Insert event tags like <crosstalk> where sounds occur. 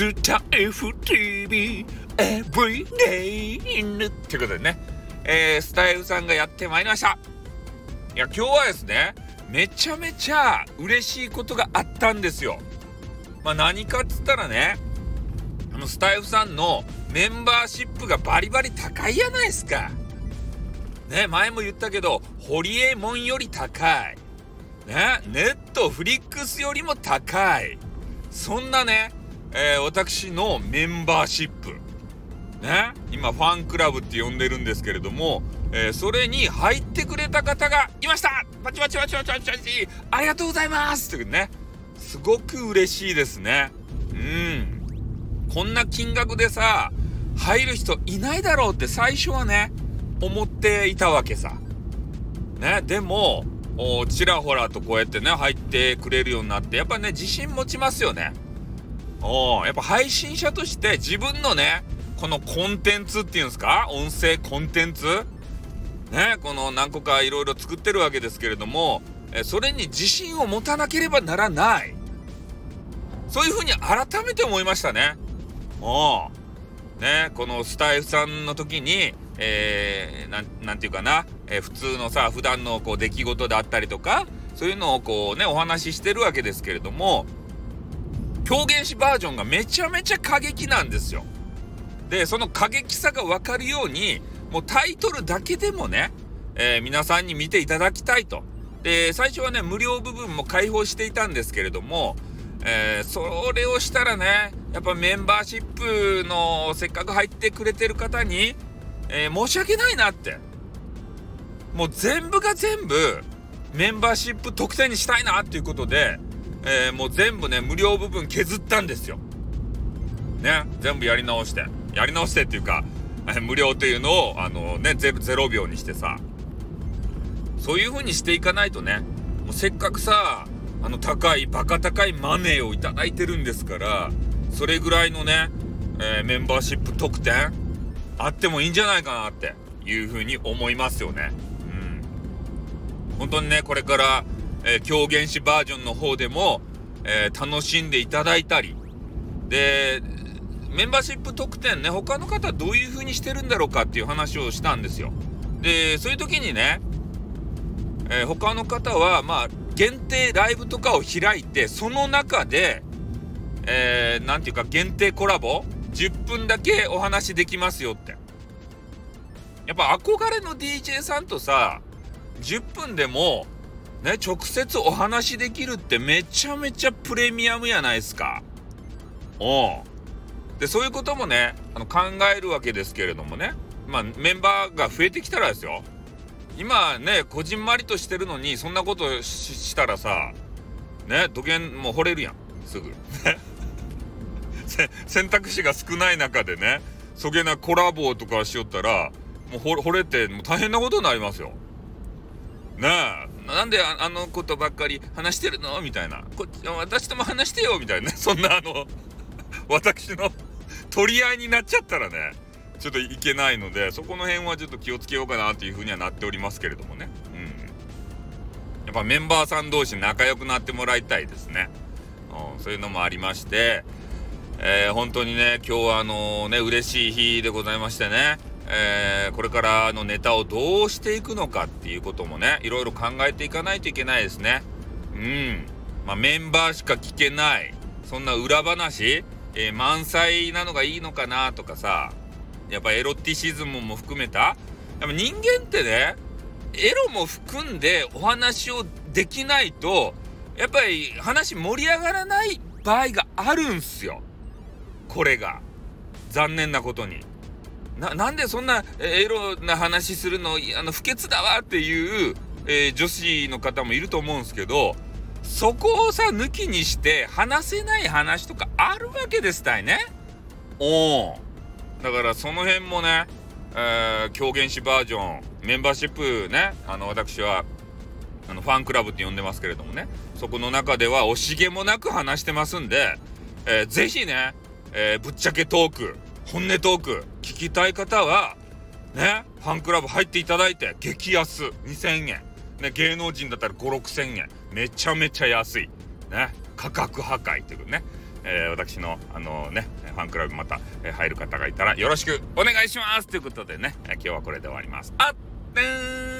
スタイフ TV Everyday ってことでね、えー、スタイフさんがやってまいりました。いや、今日はですね、めちゃめちゃ嬉しいことがあったんですよ。まあ何かっつったらね、あのスタイフさんのメンバーシップがバリバリ高いやないですか。ね、前も言ったけど、ホリエモンより高い。ね、ネットフリックスよりも高い。そんなね、えー、私のメンバーシップ。ね、今ファンクラブって呼んでるんですけれども、えー、それに入ってくれた方がいましたパチパチパチパチパチパチありがとうございますというね、すごく嬉しいですね。うん。こんな金額でさ、入る人いないだろうって最初はね、思っていたわけさ。ね、でも、ちらほらとこうやってね、入ってくれるようになって、やっぱね、自信持ちますよね。おやっぱ配信者として自分のね、このコンテンツっていうんですか？音声コンテンツ？ね、この何個かいろいろ作ってるわけですけれども、えそれに自信を持たなければならない。そういうふうに改めて思いましたね。おね、このスタイフさんの時に、えー、ていうかな、えー、普通のさ、普段のこう出来事であったりとか、そういうのをこうね、お話ししてるわけですけれども、狂言師バージョンがめちゃめちゃ過激なんですよ。で、その過激さがわかるように、もうタイトルだけでもね、えー、皆さんに見ていただきたいと。で、最初はね、無料部分も開放していたんですけれども、えー、それをしたらね、やっぱメンバーシップのせっかく入ってくれてる方に、えー、申し訳ないなって。もう全部が全部メンバーシップ特典にしたいなっていうことで、えー、もう全部ね、無料部分削ったんですよ。ね、全部やり直して。やり直してっていうか、え <laughs> 無料っていうのを、あのね0、0秒にしてさ、そういう風にしていかないとね、もうせっかくさ、あの高い、バカ高いマネーをいただいてるんですから、それぐらいのね、えー、メンバーシップ特典あってもいいんじゃないかなっていう風に思いますよね。うん。本当にね、これから、えー、狂言師バージョンの方でも、えー、楽しんでいただいたり、で、メンバーシップ特典ね、他の方どういう風にしてるんだろうかっていう話をしたんですよ。で、そういう時にね、えー、他の方は、まあ、限定ライブとかを開いて、その中で、えー、なんていうか限定コラボ10分だけお話できますよって。やっぱ憧れの DJ さんとさ、10分でも、ね、直接お話しできるってめちゃめちゃプレミアムやないですか。おで、そういうこともね、あの考えるわけですけれどもね。まあ、メンバーが増えてきたらですよ。今ね、こじんまりとしてるのに、そんなことしたらさ、ね、土建もう惚れるやん。すぐ。<laughs> 選択肢が少ない中でね、そげなコラボとかしよったら、もう惚れて、もう大変なことになりますよ。ねえ、なんであのことばっかり話してるの？みたいな。こ私とも話してよみたいな、ね。<laughs> そんなあの、<laughs> 私の <laughs> 取り合いになっちゃったらね、ちょっといけないので、そこの辺はちょっと気をつけようかなというふうにはなっておりますけれどもね。うん。やっぱメンバーさん同士仲良くなってもらいたいですね。うん、そういうのもありまして、えー、本当にね、今日はあのね、嬉しい日でございましてね、えー、これからのネタをどうしていくのかっていうこともね、いろいろ考えていかないといけないですね。うん。まあ、メンバーしか聞けない、そんな裏話、えー、満載なのがいいのかなとかさ、やっぱエロティシズムも含めた、やっぱ人間ってね、エロも含んでお話をできないと、やっぱり話盛り上がらない場合があるんすよ。これが残念なことにななんでそんなエロな話するの？あの不潔だわっていう、えー、女子の方もいると思うんですけどそこをさ抜きにして話せない話とかあるわけですたいね。おだからその辺もね、えー、狂言師バージョンメンバーシップねあの私はあのファンクラブって呼んでますけれどもねそこの中では惜しげもなく話してますんで、えー、ぜひねえー、ぶっちゃけトーク、本音トーク、聞きたい方は、ね、ファンクラブ入っていただいて、激安、2000円。ね、芸能人だったら5、6000円。めちゃめちゃ安い。ね、価格破壊というね。えー、私のあのねファンクラブまた、え入る方がいたらよろしくお願いしますということでね、今日はこれで終わります。あっ、ー